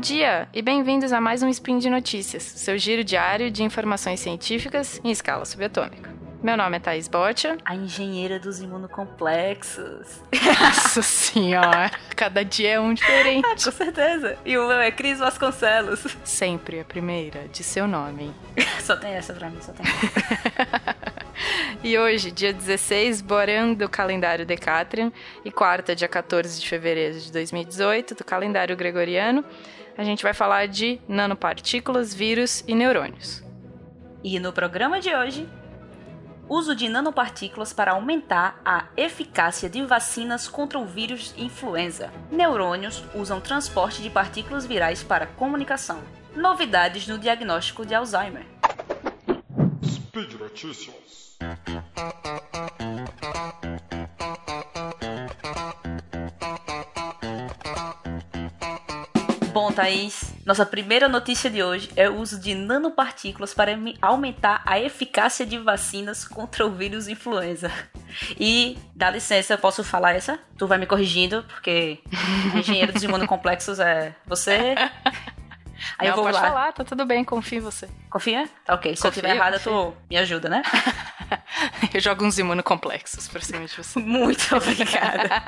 dia e bem-vindos a mais um Spin de Notícias, seu giro diário de informações científicas em escala subatômica. Meu nome é Thaís Botia. A engenheira dos imunocomplexos. Nossa senhora, cada dia é um diferente. Ah, com certeza. E o meu é Cris Vasconcelos. Sempre a primeira de seu nome. só tem essa pra mim, só tem E hoje, dia 16, Boran do calendário Decatrian e quarta, dia 14 de fevereiro de 2018, do calendário gregoriano, a gente vai falar de nanopartículas, vírus e neurônios. E no programa de hoje, uso de nanopartículas para aumentar a eficácia de vacinas contra o vírus influenza. Neurônios usam transporte de partículas virais para comunicação. Novidades no diagnóstico de Alzheimer. Speed Notícias. Bom, Thaís, nossa primeira notícia de hoje é o uso de nanopartículas para aumentar a eficácia de vacinas contra o vírus influenza. E, dá licença, eu posso falar essa? Tu vai me corrigindo, porque engenheiro dos imunocomplexos é você. Aí Não, eu vou pode lá. falar, tá tudo bem, confio em você. Confia? Tá ok. Se eu estiver errada, tu me ajuda, né? eu jogo uns imunocomplexos pra cima de você. Muito obrigada.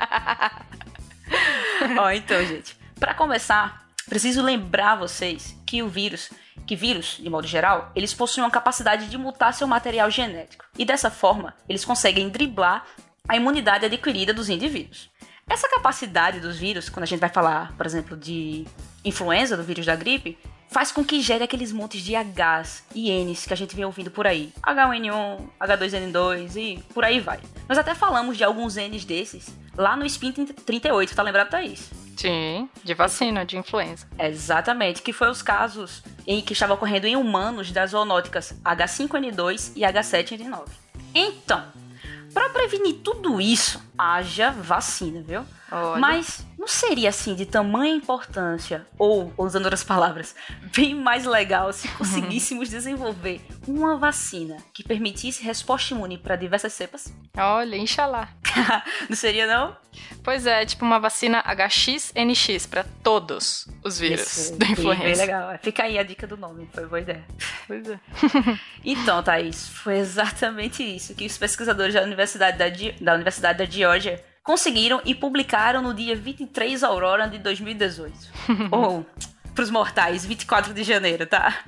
Ó, então, gente. Para começar, Preciso lembrar vocês que o vírus, que vírus, de modo geral, eles possuem uma capacidade de mutar seu material genético. E dessa forma, eles conseguem driblar a imunidade adquirida dos indivíduos. Essa capacidade dos vírus, quando a gente vai falar, por exemplo, de influenza, do vírus da gripe, faz com que gere aqueles montes de Hs e Ns que a gente vem ouvindo por aí. H1N1, H2N2 e por aí vai. Nós até falamos de alguns Ns desses lá no Spin 38, tá lembrado, Thaís? Sim, de vacina, de influenza. Exatamente, que foi os casos em que estava ocorrendo em humanos das zoonóticas H5N2 e H7N9. Então, para prevenir tudo isso, haja vacina, viu? Olha. Mas não seria assim de tamanha importância, ou, usando outras palavras, bem mais legal se conseguíssemos desenvolver uma vacina que permitisse resposta imune para diversas cepas? Olha, inxalá. não seria não? Pois é, tipo uma vacina HXNX para todos os vírus Isso, da influenza. Bem legal. Fica aí a dica do nome, foi boa ideia. Pois é. então, Thaís, foi exatamente isso que os pesquisadores da Universidade da, da Universidade da Geórgia conseguiram e publicaram no dia 23 Aurora de 2018. Ou, para os mortais, 24 de janeiro, tá?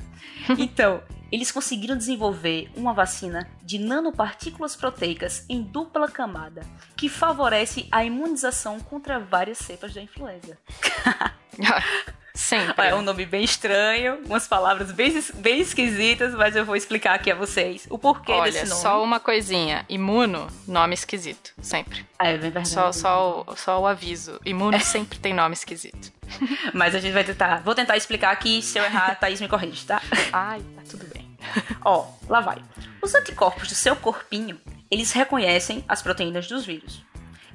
Então, eles conseguiram desenvolver uma vacina de nanopartículas proteicas em dupla camada, que favorece a imunização contra várias cepas da influenza. Sempre. É um nome bem estranho, umas palavras bem, bem esquisitas, mas eu vou explicar aqui a vocês o porquê Olha, desse nome. só uma coisinha. Imuno, nome esquisito. Sempre. É bem verdade. Só, só, o, só o aviso. Imuno é. sempre tem nome esquisito. Mas a gente vai tentar. Vou tentar explicar aqui. Se eu errar, a Thaís me corrige, tá? Ai, tá tudo bem. Ó, lá vai. Os anticorpos do seu corpinho, eles reconhecem as proteínas dos vírus.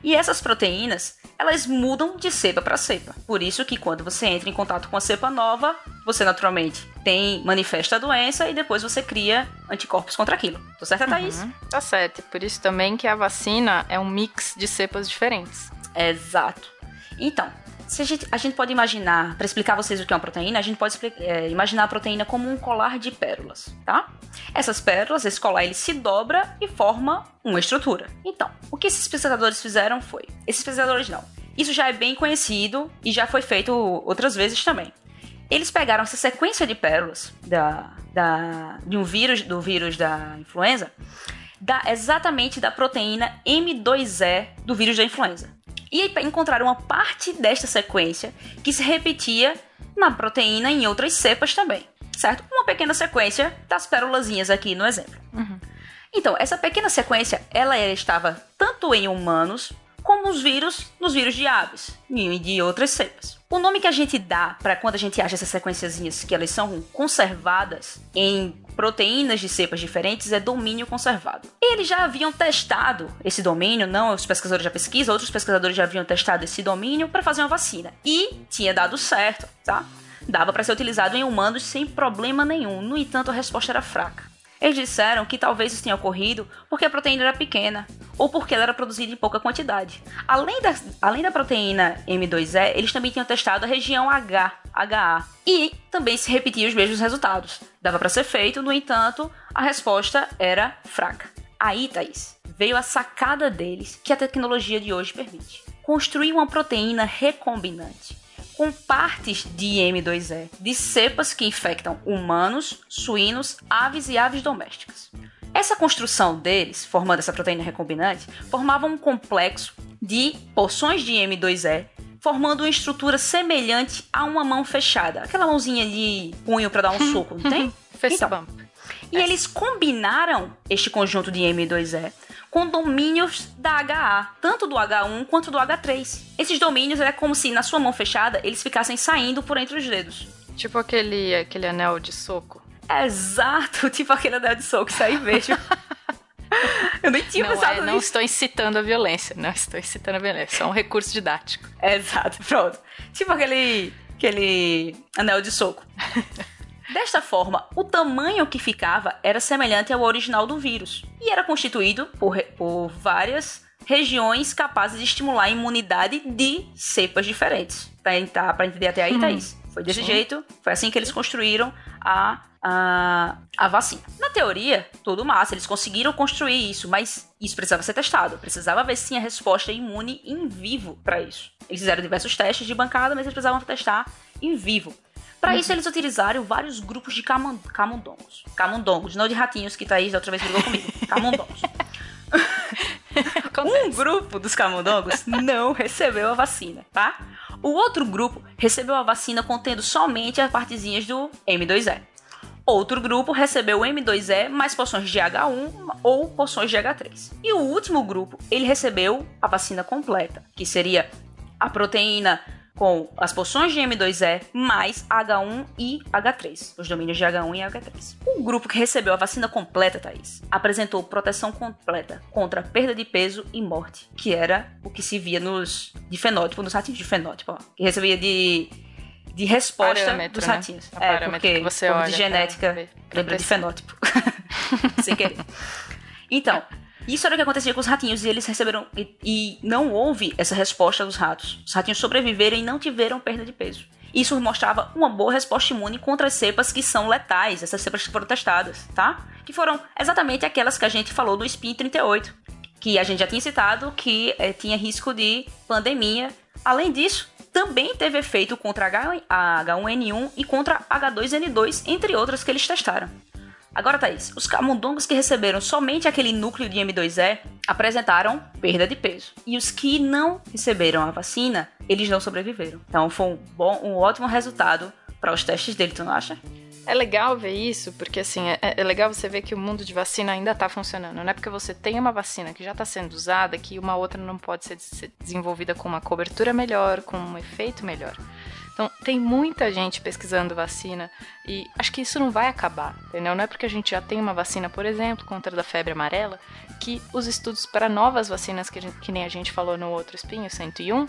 E essas proteínas, elas mudam de cepa para cepa. Por isso que quando você entra em contato com a cepa nova, você naturalmente tem manifesta a doença e depois você cria anticorpos contra aquilo. Tô certa, Thaís? Uhum, tá certo. Por isso também que a vacina é um mix de cepas diferentes. Exato. Então, se a, gente, a gente pode imaginar, para explicar a vocês o que é uma proteína, a gente pode é, imaginar a proteína como um colar de pérolas, tá? Essas pérolas, esse colar, ele se dobra e forma uma estrutura. Então, o que esses pesquisadores fizeram foi... Esses pesquisadores não. Isso já é bem conhecido e já foi feito outras vezes também. Eles pegaram essa sequência de pérolas da, da, de um vírus, do vírus da influenza, da, exatamente da proteína M2E do vírus da influenza e encontraram uma parte desta sequência que se repetia na proteína em outras cepas também, certo? Uma pequena sequência das pérolazinhas aqui no exemplo. Uhum. Então, essa pequena sequência, ela estava tanto em humanos como os vírus nos vírus de aves e de outras cepas. O nome que a gente dá para quando a gente acha essas sequenciazinhas que elas são conservadas em proteínas de cepas diferentes é domínio conservado. Eles já haviam testado esse domínio, não os pesquisadores da pesquisa, outros pesquisadores já haviam testado esse domínio para fazer uma vacina e tinha dado certo, tá? Dava para ser utilizado em humanos sem problema nenhum. No entanto, a resposta era fraca. Eles disseram que talvez isso tenha ocorrido porque a proteína era pequena, ou porque ela era produzida em pouca quantidade. Além da, além da proteína M2E, eles também tinham testado a região H, HA, e também se repetiam os mesmos resultados. Dava para ser feito, no entanto, a resposta era fraca. Aí, Thaís, veio a sacada deles que a tecnologia de hoje permite. Construir uma proteína recombinante com partes de M2E de cepas que infectam humanos, suínos, aves e aves domésticas. Essa construção deles, formando essa proteína recombinante, formava um complexo de porções de M2E, formando uma estrutura semelhante a uma mão fechada. Aquela mãozinha de punho para dar um soco, não tem? Fist então, bump. E eles combinaram este conjunto de M2E com domínios da HA, tanto do H1 quanto do H3. Esses domínios é como se na sua mão fechada eles ficassem saindo por entre os dedos. Tipo aquele, aquele anel de soco. Exato, tipo aquele anel de soco, isso aí vejo. Eu nem tinha não pensado é, nisso. Não estou incitando a violência, não estou incitando a violência, é só um recurso didático. Exato, pronto. Tipo aquele, aquele anel de soco. Desta forma, o tamanho que ficava era semelhante ao original do vírus e era constituído por, por várias regiões capazes de estimular a imunidade de cepas diferentes. Tá, tá para entender até aí, hum. Thaís? Foi desse Sim. jeito, foi assim que eles construíram a, a, a vacina. Na teoria, tudo massa, eles conseguiram construir isso, mas isso precisava ser testado. Precisava ver se tinha resposta imune em vivo para isso. Eles fizeram diversos testes de bancada, mas eles precisavam testar em vivo. Para isso, eles utilizaram vários grupos de camundongos. Camundongos, não de ratinhos, que Thaís da outra vez brigou comigo. Camundongos. um grupo dos camundongos não recebeu a vacina, tá? O outro grupo recebeu a vacina contendo somente as partezinhas do M2E. Outro grupo recebeu o M2E mais porções de H1 ou porções de H3. E o último grupo, ele recebeu a vacina completa, que seria a proteína com as porções de M2E mais H1 e H3, os domínios de H1 e H3. O grupo que recebeu a vacina completa, Thaís, apresentou proteção completa contra perda de peso e morte, que era o que se via nos de fenótipo, nos ratinhos de fenótipo, ó, que recebia de de resposta parâmetro, dos né? ratinhos. A é, porque que você olha de genética lembra de fenótipo. Sem querer. Então, isso era o que acontecia com os ratinhos e eles receberam. E, e, não houve essa resposta dos ratos. Os ratinhos sobreviveram e não tiveram perda de peso. Isso mostrava uma boa resposta imune contra as cepas que são letais, essas cepas que foram testadas, tá? Que foram exatamente aquelas que a gente falou do SPIN 38, que a gente já tinha citado que é, tinha risco de pandemia. Além disso, também teve efeito contra H1N1 e contra H2N2, entre outras que eles testaram. Agora, Thaís, os camundongos que receberam somente aquele núcleo de M2E apresentaram perda de peso. E os que não receberam a vacina, eles não sobreviveram. Então foi um, bom, um ótimo resultado para os testes dele, tu não acha? É legal ver isso, porque assim, é, é legal você ver que o mundo de vacina ainda está funcionando. Não é porque você tem uma vacina que já está sendo usada que uma outra não pode ser desenvolvida com uma cobertura melhor, com um efeito melhor. Então, tem muita gente pesquisando vacina e acho que isso não vai acabar, entendeu? Não é porque a gente já tem uma vacina, por exemplo, contra a febre amarela, que os estudos para novas vacinas, que, gente, que nem a gente falou no outro espinho, 101,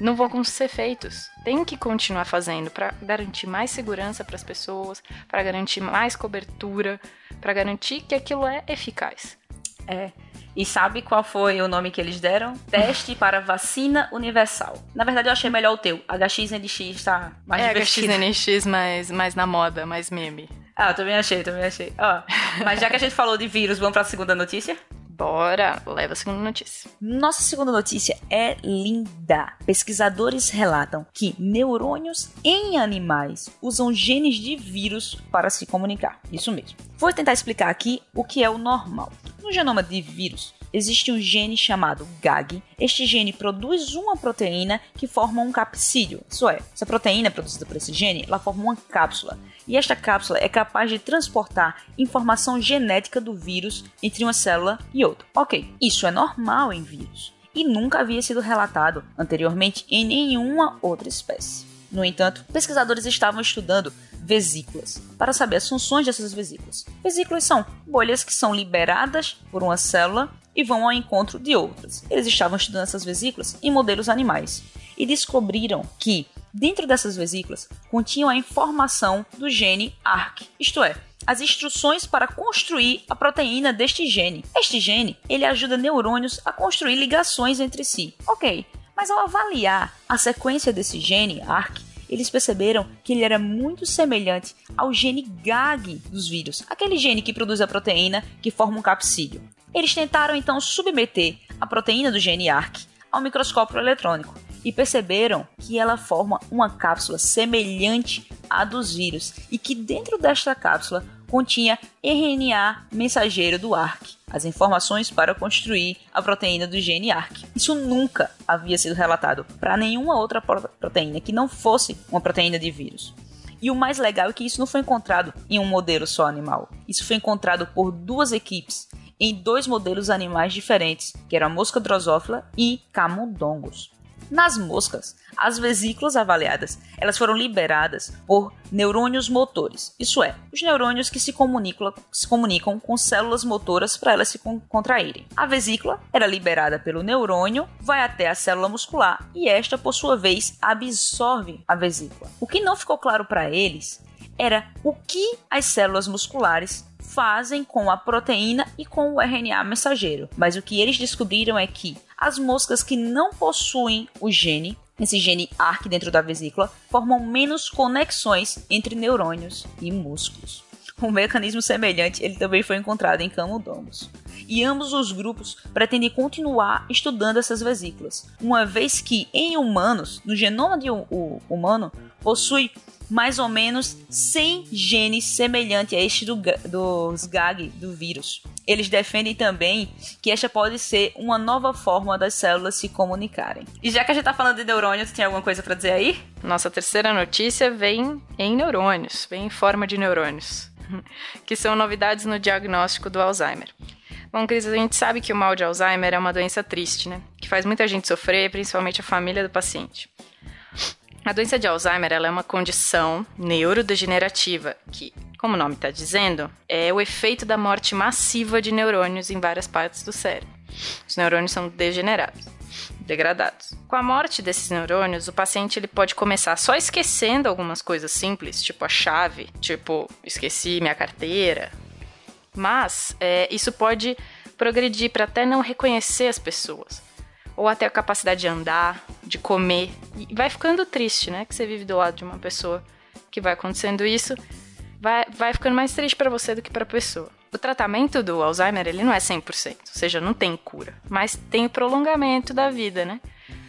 não vão ser feitos. Tem que continuar fazendo para garantir mais segurança para as pessoas, para garantir mais cobertura, para garantir que aquilo é eficaz. É. E sabe qual foi o nome que eles deram? Teste para vacina universal. Na verdade, eu achei melhor o teu. HXNX tá mais é, divertido. HXNX mais, mais na moda, mais meme. Ah, eu também achei, também achei. Ó, mas já que a gente falou de vírus, vamos para a segunda notícia? Bora, leva a segunda notícia. Nossa segunda notícia é linda. Pesquisadores relatam que neurônios em animais usam genes de vírus para se comunicar. Isso mesmo. Vou tentar explicar aqui o que é o normal. No genoma de vírus, existe um gene chamado GAG. Este gene produz uma proteína que forma um capsídeo. Isso é, essa proteína é produzida por esse gene, ela forma uma cápsula. E esta cápsula é capaz de transportar informação genética do vírus entre uma célula e outra. Ok, isso é normal em vírus e nunca havia sido relatado anteriormente em nenhuma outra espécie. No entanto, pesquisadores estavam estudando vesículas para saber as funções dessas vesículas. Vesículas são bolhas que são liberadas por uma célula e vão ao encontro de outras. Eles estavam estudando essas vesículas em modelos animais e descobriram que dentro dessas vesículas continham a informação do gene ARC, isto é, as instruções para construir a proteína deste gene. Este gene, ele ajuda neurônios a construir ligações entre si. OK, mas ao avaliar a sequência desse gene, ARC, eles perceberam que ele era muito semelhante ao gene GAG dos vírus, aquele gene que produz a proteína que forma um capsídeo. Eles tentaram então submeter a proteína do gene ARC ao microscópio eletrônico e perceberam que ela forma uma cápsula semelhante à dos vírus e que dentro desta cápsula continha RNA mensageiro do ARC, as informações para construir a proteína do gene ARC. Isso nunca havia sido relatado para nenhuma outra proteína que não fosse uma proteína de vírus. E o mais legal é que isso não foi encontrado em um modelo só animal. Isso foi encontrado por duas equipes em dois modelos animais diferentes, que era a mosca drosófila e camundongos. Nas moscas, as vesículas avaliadas, elas foram liberadas por neurônios motores. Isso é, os neurônios que se comunicam, se comunicam com células motoras para elas se contraírem. A vesícula era liberada pelo neurônio, vai até a célula muscular e esta, por sua vez, absorve a vesícula. O que não ficou claro para eles era o que as células musculares fazem com a proteína e com o RNA mensageiro. Mas o que eles descobriram é que as moscas que não possuem o gene, esse gene ARC dentro da vesícula, formam menos conexões entre neurônios e músculos. Um mecanismo semelhante ele também foi encontrado em camundongos. E ambos os grupos pretendem continuar estudando essas vesículas, uma vez que em humanos, no genoma de um humano, possui mais ou menos 100 genes semelhantes a este do, dos GAG do vírus. Eles defendem também que esta pode ser uma nova forma das células se comunicarem. E já que a gente tá falando de neurônios, tem alguma coisa para dizer aí? Nossa terceira notícia vem em neurônios, vem em forma de neurônios, que são novidades no diagnóstico do Alzheimer. Bom, Cris, a gente sabe que o mal de Alzheimer é uma doença triste, né? Que faz muita gente sofrer, principalmente a família do paciente. A doença de Alzheimer é uma condição neurodegenerativa que, como o nome está dizendo, é o efeito da morte massiva de neurônios em várias partes do cérebro. Os neurônios são degenerados, degradados. Com a morte desses neurônios, o paciente ele pode começar só esquecendo algumas coisas simples, tipo a chave, tipo esqueci minha carteira. Mas é, isso pode progredir para até não reconhecer as pessoas ou até a capacidade de andar, de comer. E vai ficando triste, né? Que você vive do lado de uma pessoa que vai acontecendo isso, vai, vai ficando mais triste para você do que para a pessoa. O tratamento do Alzheimer, ele não é 100%, ou seja, não tem cura, mas tem o prolongamento da vida, né?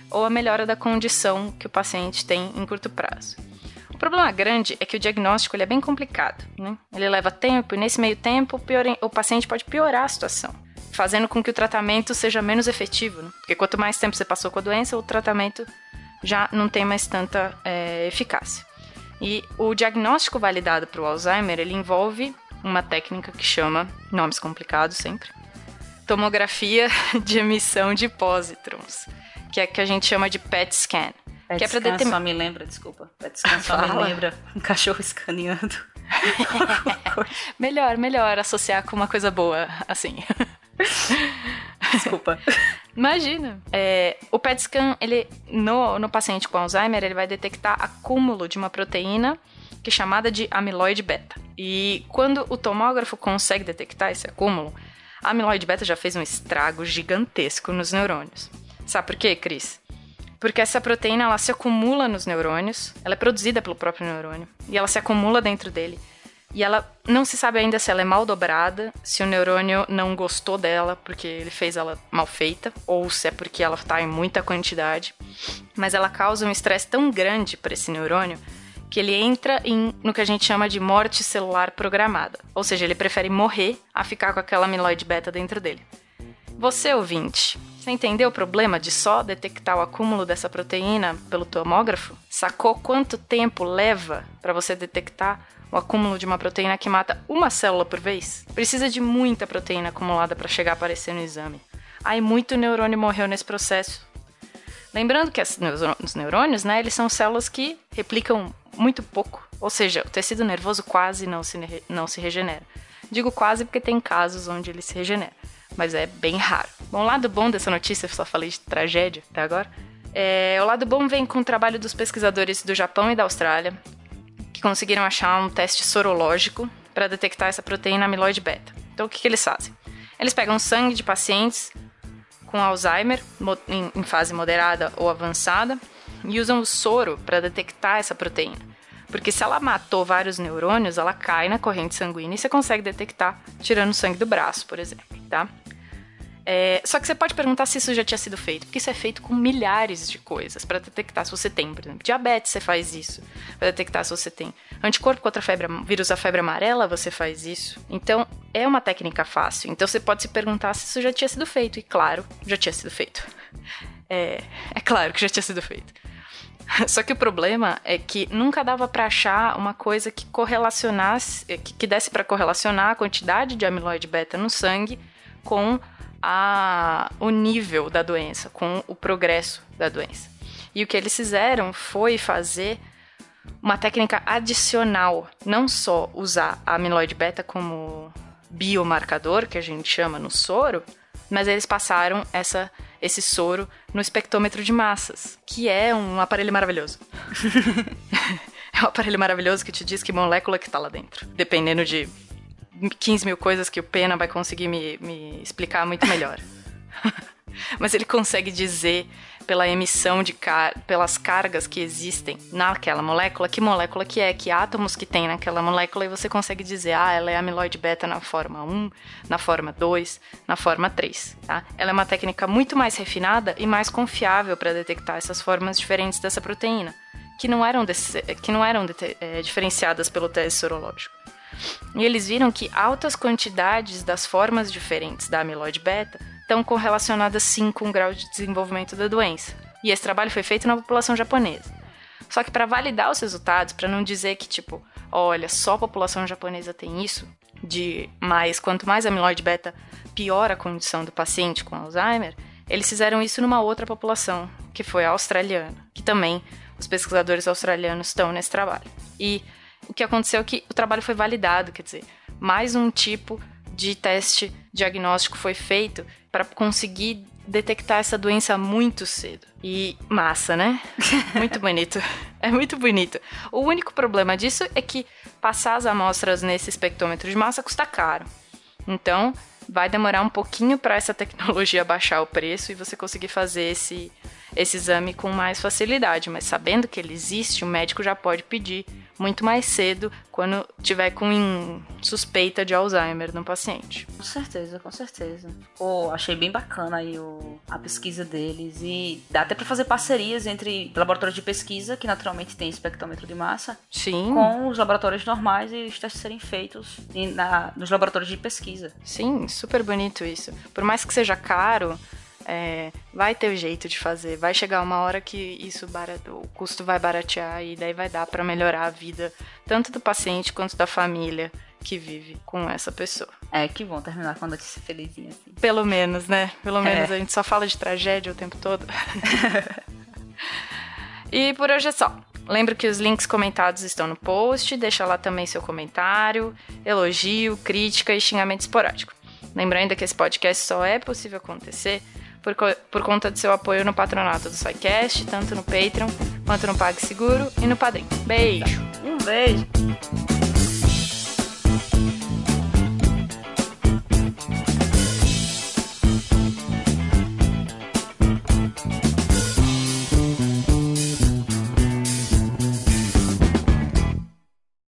Ou a melhora da condição que o paciente tem em curto prazo. O problema grande é que o diagnóstico ele é bem complicado, né? Ele leva tempo e nesse meio tempo o, o paciente pode piorar a situação fazendo com que o tratamento seja menos efetivo. Né? Porque quanto mais tempo você passou com a doença, o tratamento já não tem mais tanta é, eficácia. E o diagnóstico validado para o Alzheimer, ele envolve uma técnica que chama, nomes complicados sempre, tomografia de emissão de pósitrons, que é que a gente chama de PET scan. PET que é para determinar. Só me lembra, desculpa. PET scan só me lembra um cachorro escaneando. melhor, melhor associar com uma coisa boa, assim. Desculpa. Imagina. É, o PET scan, ele, no, no paciente com Alzheimer, ele vai detectar acúmulo de uma proteína que é chamada de amiloide beta. E quando o tomógrafo consegue detectar esse acúmulo, a amiloide beta já fez um estrago gigantesco nos neurônios. Sabe por quê, Cris? Porque essa proteína ela se acumula nos neurônios, ela é produzida pelo próprio neurônio e ela se acumula dentro dele. E ela não se sabe ainda se ela é mal dobrada, se o neurônio não gostou dela porque ele fez ela mal feita, ou se é porque ela está em muita quantidade. Mas ela causa um estresse tão grande para esse neurônio que ele entra em, no que a gente chama de morte celular programada. Ou seja, ele prefere morrer a ficar com aquela amiloide beta dentro dele. Você, ouvinte, você entendeu o problema de só detectar o acúmulo dessa proteína pelo tomógrafo? Sacou quanto tempo leva para você detectar o acúmulo de uma proteína que mata uma célula por vez? Precisa de muita proteína acumulada para chegar a aparecer no exame. Aí muito neurônio morreu nesse processo. Lembrando que os neurônios, né, eles são células que replicam muito pouco, ou seja, o tecido nervoso quase não se, não se regenera. Digo quase porque tem casos onde ele se regenera, mas é bem raro. Bom, o lado bom dessa notícia, eu só falei de tragédia até agora, é, o lado bom vem com o trabalho dos pesquisadores do Japão e da Austrália, que conseguiram achar um teste sorológico para detectar essa proteína amiloide beta. Então, o que, que eles fazem? Eles pegam sangue de pacientes com Alzheimer em fase moderada ou avançada e usam o soro para detectar essa proteína. Porque se ela matou vários neurônios, ela cai na corrente sanguínea e você consegue detectar tirando sangue do braço, por exemplo, tá? É, só que você pode perguntar se isso já tinha sido feito, porque isso é feito com milhares de coisas para detectar se você tem, por exemplo, diabetes, você faz isso, para detectar se você tem anticorpo contra febre, vírus da febre amarela, você faz isso. Então, é uma técnica fácil. Então, você pode se perguntar se isso já tinha sido feito, e claro, já tinha sido feito. É, é claro que já tinha sido feito. Só que o problema é que nunca dava para achar uma coisa que correlacionasse, que, que desse para correlacionar a quantidade de amiloide beta no sangue com a, o nível da doença, com o progresso da doença. E o que eles fizeram foi fazer uma técnica adicional, não só usar a amiloide beta como biomarcador, que a gente chama no soro, mas eles passaram essa, esse soro no espectrômetro de massas, que é um aparelho maravilhoso. é um aparelho maravilhoso que te diz que molécula que está lá dentro, dependendo de 15 mil coisas que o Pena vai conseguir me, me explicar muito melhor. Mas ele consegue dizer pela emissão de car pelas cargas que existem naquela molécula, que molécula que é, que átomos que tem naquela molécula, e você consegue dizer, ah, ela é amiloide beta na forma 1, na forma 2, na forma 3, tá? Ela é uma técnica muito mais refinada e mais confiável para detectar essas formas diferentes dessa proteína, que não eram, que não eram é, diferenciadas pelo teste sorológico. E eles viram que altas quantidades das formas diferentes da amiloide beta estão correlacionadas sim com o grau de desenvolvimento da doença. E esse trabalho foi feito na população japonesa. Só que para validar os resultados, para não dizer que tipo, olha, só a população japonesa tem isso, de mais quanto mais amiloide beta, pior a condição do paciente com Alzheimer, eles fizeram isso numa outra população, que foi a australiana, que também os pesquisadores australianos estão nesse trabalho. E o que aconteceu é que o trabalho foi validado, quer dizer, mais um tipo de teste diagnóstico foi feito para conseguir detectar essa doença muito cedo. E massa, né? Muito bonito. É muito bonito. O único problema disso é que passar as amostras nesse espectrômetro de massa custa caro. Então, vai demorar um pouquinho para essa tecnologia baixar o preço e você conseguir fazer esse, esse exame com mais facilidade. Mas sabendo que ele existe, o médico já pode pedir muito mais cedo quando tiver com suspeita de Alzheimer no paciente. Com certeza, com certeza. Pô, achei bem bacana aí o, a pesquisa deles e dá até para fazer parcerias entre laboratórios de pesquisa, que naturalmente tem espectrômetro de massa, Sim. com os laboratórios normais e os testes serem feitos na, nos laboratórios de pesquisa. Sim, super bonito isso. Por mais que seja caro, é, vai ter o jeito de fazer. Vai chegar uma hora que isso barato, o custo vai baratear e daí vai dar para melhorar a vida tanto do paciente quanto da família que vive com essa pessoa. É, que bom terminar com a notícia felizinha assim. Pelo menos, né? Pelo é. menos a gente só fala de tragédia o tempo todo. e por hoje é só. Lembro que os links comentados estão no post, deixa lá também seu comentário, elogio, crítica e xingamento esporádico. Lembrando que esse podcast só é possível acontecer por, por conta do seu apoio no patronato do SciCast, tanto no Patreon quanto no PagSeguro e no Padrim. Beijo! Um beijo!